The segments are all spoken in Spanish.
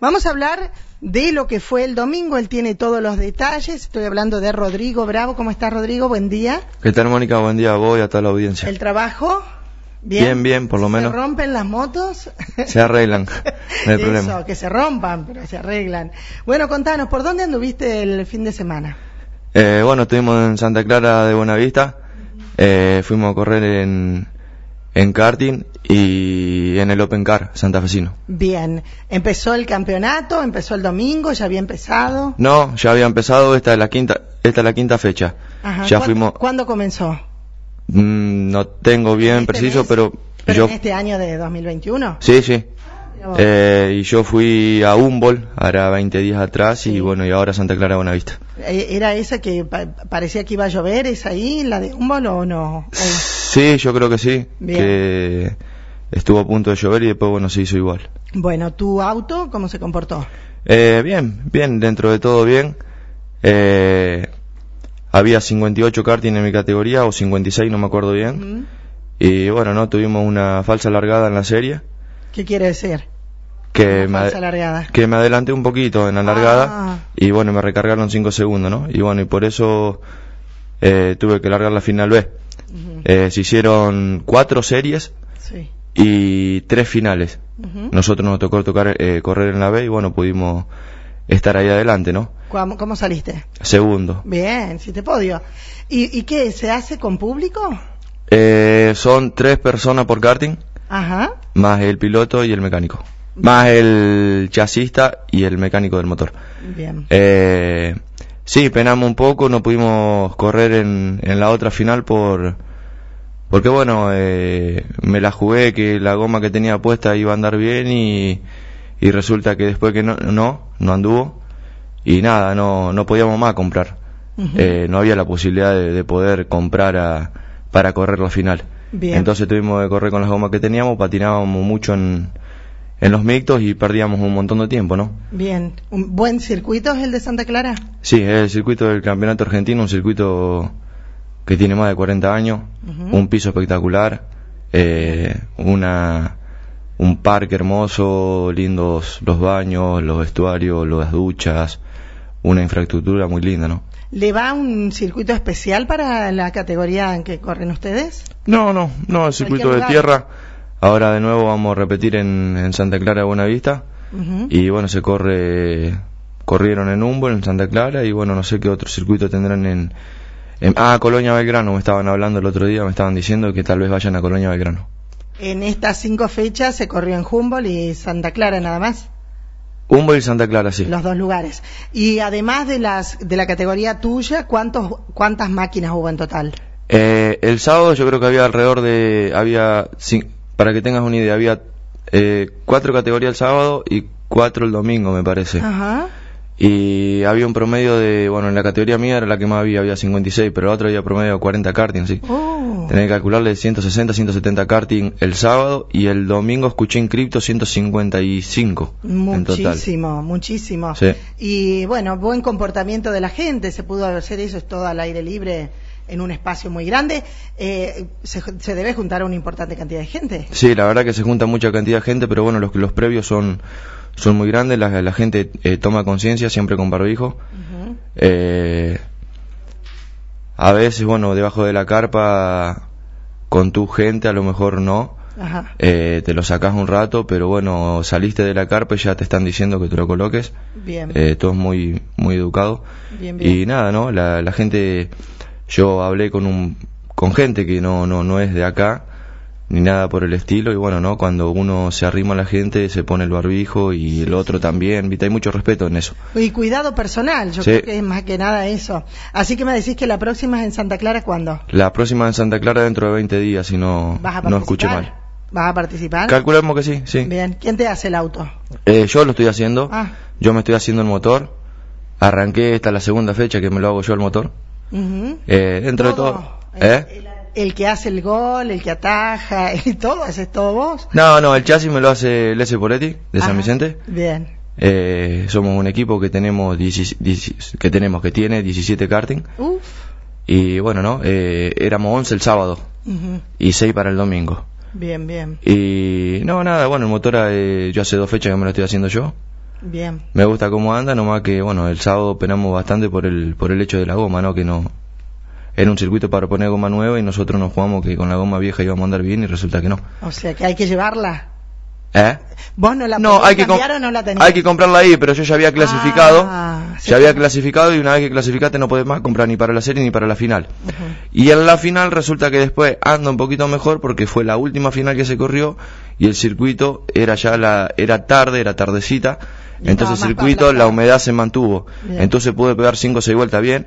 Vamos a hablar de lo que fue el domingo. Él tiene todos los detalles. Estoy hablando de Rodrigo Bravo. ¿Cómo está Rodrigo? Buen día. ¿Qué tal, Mónica? Buen día a vos y a toda la audiencia. ¿El trabajo? Bien, bien, por lo menos. ¿Se rompen las motos? Se arreglan, no hay Eso, problema. que se rompan, pero se arreglan. Bueno, contanos, ¿por dónde anduviste el fin de semana? Eh, bueno, estuvimos en Santa Clara de Buenavista. Eh, fuimos a correr en, en karting y en el Open Car santafesino. Bien. ¿Empezó el campeonato? ¿Empezó el domingo? ¿Ya había empezado? No, ya había empezado, esta es la quinta, esta es la quinta fecha. Ajá. Ya ¿Cuándo- fuimos, ¿Cuándo comenzó? mm, no tengo bien ¿Este preciso, mes? pero, ¿Pero yo, en este año de 2021? sí, sí. Vos. Eh, y yo fui a Humboldt, hará 20 días atrás, Sí. y bueno, y ahora Santa Clara Buenavista. Eh, ¿Era esa que pa- parecía que iba a llover? ¿Es ahí, la de Humboldt o no? O- Sí, yo creo que sí. Bien. Que estuvo a punto de llover y después, bueno, se hizo igual. Bueno, ¿tu auto cómo se comportó? Eh, bien, bien, dentro de todo bien. Eh, había 58 karting en mi categoría, o 56, no me acuerdo bien. Y bueno, no, tuvimos una falsa largada en la serie. ¿Qué quiere decir? Que me, largada. que me adelanté un poquito en la largada. Ah. Y bueno, me recargaron 5 segundos, ¿no? Y bueno, y por eso eh, tuve que largar la final B. Eh, se hicieron cuatro series Sí. y tres finales. Nosotros nos tocó tocar, eh, correr en la B y bueno, pudimos estar ahí adelante, ¿no? ¿Cómo, cómo saliste? Segundo. Bien, si te podio. ¿Y, ¿Y qué? ¿Se hace con público? Eh, son tres personas por karting, Ajá. más el piloto y el mecánico. Más el chasista y el mecánico del motor. Bien. Eh, sí, penamos un poco, no pudimos correr en, en la otra final por... Porque bueno, eh, me la jugué que la goma que tenía puesta iba a andar bien y, y resulta que después que no, no, no anduvo y nada, no, no podíamos más comprar. Eh, no había la posibilidad de, de poder comprar a- para correr la final. Bien. Entonces tuvimos que correr con las gomas que teníamos, patinábamos mucho en, en los mixtos y perdíamos un montón de tiempo, ¿no? Bien. ¿Un buen circuito es el de Santa Clara? Sí, es el circuito del Campeonato Argentino, un circuito que tiene más de 40 años, un piso espectacular, eh, una un parque hermoso, lindos los baños, los vestuarios, las duchas, una infraestructura muy linda, ¿no? ¿Le va un circuito especial para la categoría en que corren ustedes? No, no, no, el circuito de tierra. Ahora de nuevo vamos a repetir en, en Santa Clara de Buenavista. Y bueno, se corre, corrieron en Humboldt, en Santa Clara, y bueno, no sé qué otro circuito tendrán en, en- ah, Colonia Belgrano, me estaban hablando el otro día, me estaban diciendo que tal vez vayan a Colonia Belgrano. En estas cinco fechas se corrió en Humboldt y Santa Clara nada más, Humboldt y Santa Clara, sí. los dos lugares. Y además de las de la categoría tuya, ¿cuántos cuántas máquinas hubo en total? Eh, el sábado yo creo que había alrededor de, había, para que tengas una idea, había eh, cuatro categorías el sábado y cuatro el domingo, me parece. Ajá. Y había un promedio de, bueno, en la categoría mía era la que más había, había 56, pero la otra había promedio de 40 karting, sí. Oh. Tenés que calcularle 160, 170 karting el sábado y el domingo escuché en cripto 155 en total. Muchísimo, muchísimo. Sí. Y bueno, buen comportamiento de la gente, se pudo hacer eso, es todo al aire libre en un espacio muy grande. Eh, se, se debe juntar a una importante cantidad de gente. Sí, la verdad que se junta mucha cantidad de gente, pero bueno, los, los previos son, son muy grandes, la, la gente eh, toma conciencia siempre con barbijo. Ujú. Eh, a veces, bueno, debajo de la carpa, con tu gente, a lo mejor no. Ajá. Eh, te lo sacas un rato, pero bueno, saliste de la carpa y ya te están diciendo que te lo coloques. Bien, Eh, todo es muy, muy educado. bien, bien. Y nada, ¿no? La, la gente, yo hablé con un, con gente que no, no, no es de acá, ni nada por el estilo, y bueno, ¿no? Cuando uno se arrima a la gente, se pone el barbijo y el otro también, ¿viste? Hay mucho respeto en eso. Y cuidado personal, yo Sí. creo que es más que nada eso. Así que me decís que la próxima es en Santa Clara, ¿cuándo? La próxima en Santa Clara dentro de 20 días, si no, ¿Vas a no escuché mal. ¿Vas a participar? Calculamos que sí, sí. Bien, ¿quién te hace el auto? Eh, yo lo estoy haciendo, Ah, yo me estoy haciendo el motor, arranqué esta la segunda fecha que me lo hago yo el motor. Eh, dentro de todo, ¿eh? El, el que hace el gol, el que ataja, y todo, haces todo vos. No, no, el chasis me lo hace Lese Poretti, de San. Vicente. Bien. Eh, somos un equipo que tenemos 10 10 que tenemos que tiene 17 karting Uf. y bueno no eh, éramos 11 el sábado y 6 para el domingo Bien, bien. y no nada bueno el motor eh, yo hace dos fechas que me lo estoy haciendo yo Bien. Me gusta cómo anda, nomás que, bueno, el sábado penamos bastante por el, por el hecho de la goma, ¿no? Que no, era un circuito para poner goma nueva y nosotros nos jugamos que con la goma vieja íbamos a andar bien y resulta que no. O sea que hay que llevarla. ¿Eh? ¿Vos no la No, hay que, cambiar o no la tenías? hay que comprarla ahí, pero yo ya había clasificado. Ah, sí. ya había clasificado y una vez que clasificaste no podés más comprar ni para la serie ni para la final. Y en la final resulta que después anda un poquito mejor porque fue la última final que se corrió y el circuito era ya la era tarde, era tardecita. Y Entonces el circuito, la humedad se mantuvo. Bien. Entonces pude pegar 5 o 6 vueltas bien,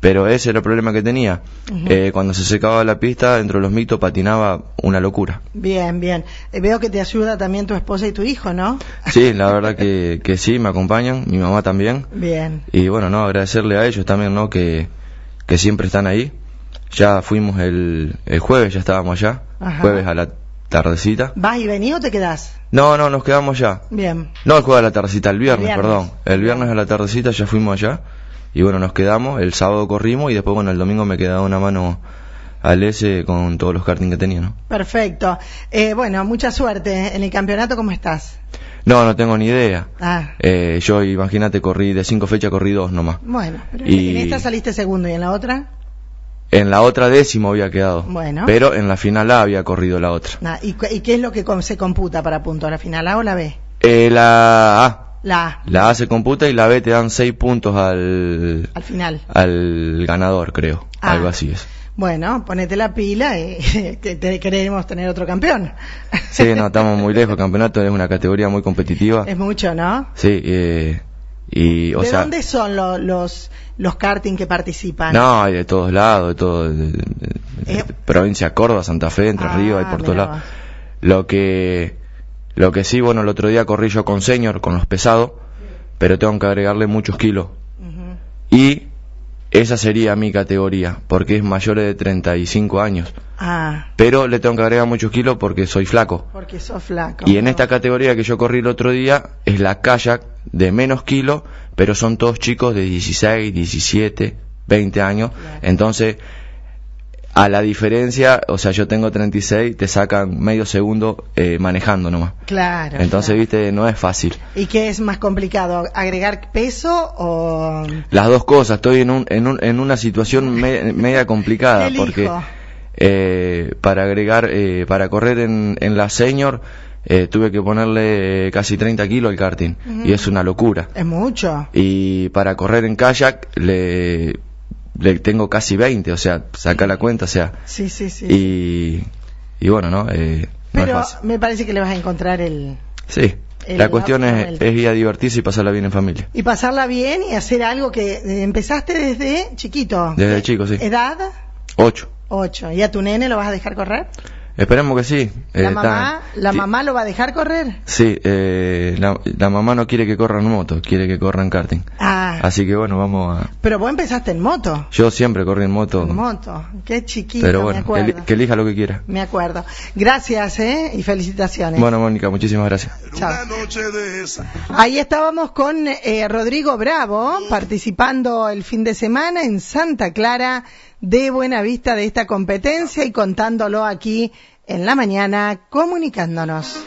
pero ese era el problema que tenía. Eh, cuando se secaba la pista, dentro de los mitos patinaba una locura. Bien, bien. Eh, veo que te ayuda también tu esposa y tu hijo, ¿no? Sí, la verdad que, que sí, me acompañan, mi mamá también. Bien. Y bueno, no, agradecerle a ellos también, ¿no? Que, que siempre están ahí. Ya fuimos el, el jueves, ya estábamos allá. Ajá. Jueves a la tardecita. ¿Vas y venís o te quedás? No, no, nos quedamos ya. Bien. No el jueves a la tardecita, el viernes, Viernes. perdón. El viernes a la tardecita ya fuimos allá. Y bueno, nos quedamos. El sábado corrimos y después, bueno, el domingo me quedaba una mano al S con todos los karting que tenía, ¿no? Perfecto. Eh, bueno, mucha suerte. En el campeonato, ¿cómo estás? No, no tengo ni idea. Ah, Eh, yo, imagínate, corrí de cinco fechas, corrí dos nomás. bueno. Pero Y- En esta saliste segundo y en la otra. En la otra décimo había quedado. Bueno. Pero en la final A había corrido la otra. Nah, ¿y, y qué es lo que se computa para punto? ¿La final A o la B? Eh, la A. La A, La A se computa y la B te dan seis puntos al, al final. al ganador, creo. Ah. Algo así es. Bueno, ponete la pila y te- te- queremos tener otro campeón. Sí, no, estamos muy lejos. El campeonato es una categoría muy competitiva. Es mucho, ¿no? Sí, eh, y, o ¿De sea, dónde son lo- los, los karting que participan? no, hay de todos lados, de todo, de- de- de- Eh. provincia de Córdoba, Santa Fe, Entre Ah, Ríos, hay por todos lados. Lo que, lo que sí, bueno, el otro día corrí yo con Senior, con los pesados, pero tengo que agregarle muchos kilos. Y esa sería mi categoría, porque es mayor de 35 años. Ah, Pero le tengo que agregar muchos kilos porque soy flaco. porque sos flaco. Y en esta categoría que yo corrí el otro día es la kayak de menos kilos, pero son todos chicos de 16, 17, 20 años. Claro. Entonces, a la diferencia, o sea, yo tengo 36, te sacan medio segundo eh, manejando nomás. Claro. Entonces, claro. viste, no es fácil. ¿Y qué es más complicado? ¿Agregar peso o...? Las dos cosas, estoy en, un, en, un, en una situación me- media complicada porque eh, para agregar, eh, para correr en, en la senior eh, tuve que ponerle casi 30 kilos al karting y es una locura. Es mucho. Y para correr en kayak le, le tengo casi 20, o sea, saca la cuenta, o sea, Sí, sí, sí. y, y bueno, ¿no? Eh, no es Pero fácil. me parece que le vas a encontrar el... Sí, el- la cuestión la es, es ir a divertirse y pasarla bien en familia. Y pasarla bien y hacer algo que eh, empezaste desde chiquito. Desde chico, sí. ¿Edad? 8. Ocho. ¿Y a tu nene lo vas a dejar correr? Esperemos que sí. ¿La, Eh, está- mamá, ¿La mamá lo va a dejar correr? Sí, eh, la, la mamá no quiere que corran moto, quiere que corran karting. Ah, Así que bueno, vamos a... pero vos empezaste en moto. Yo siempre corrí en moto, En moto. Qué chiquito, pero me bueno, que, eli- acuerdo. que elija lo que quiera. Me acuerdo. Gracias, ¿eh? Y felicitaciones. Bueno, Mónica, muchísimas gracias. Chao. Ahí estábamos con eh, Rodrigo Bravo participando el fin de semana en Santa Clara de Buenavista de esta competencia y contándolo aquí en la mañana comunicándonos.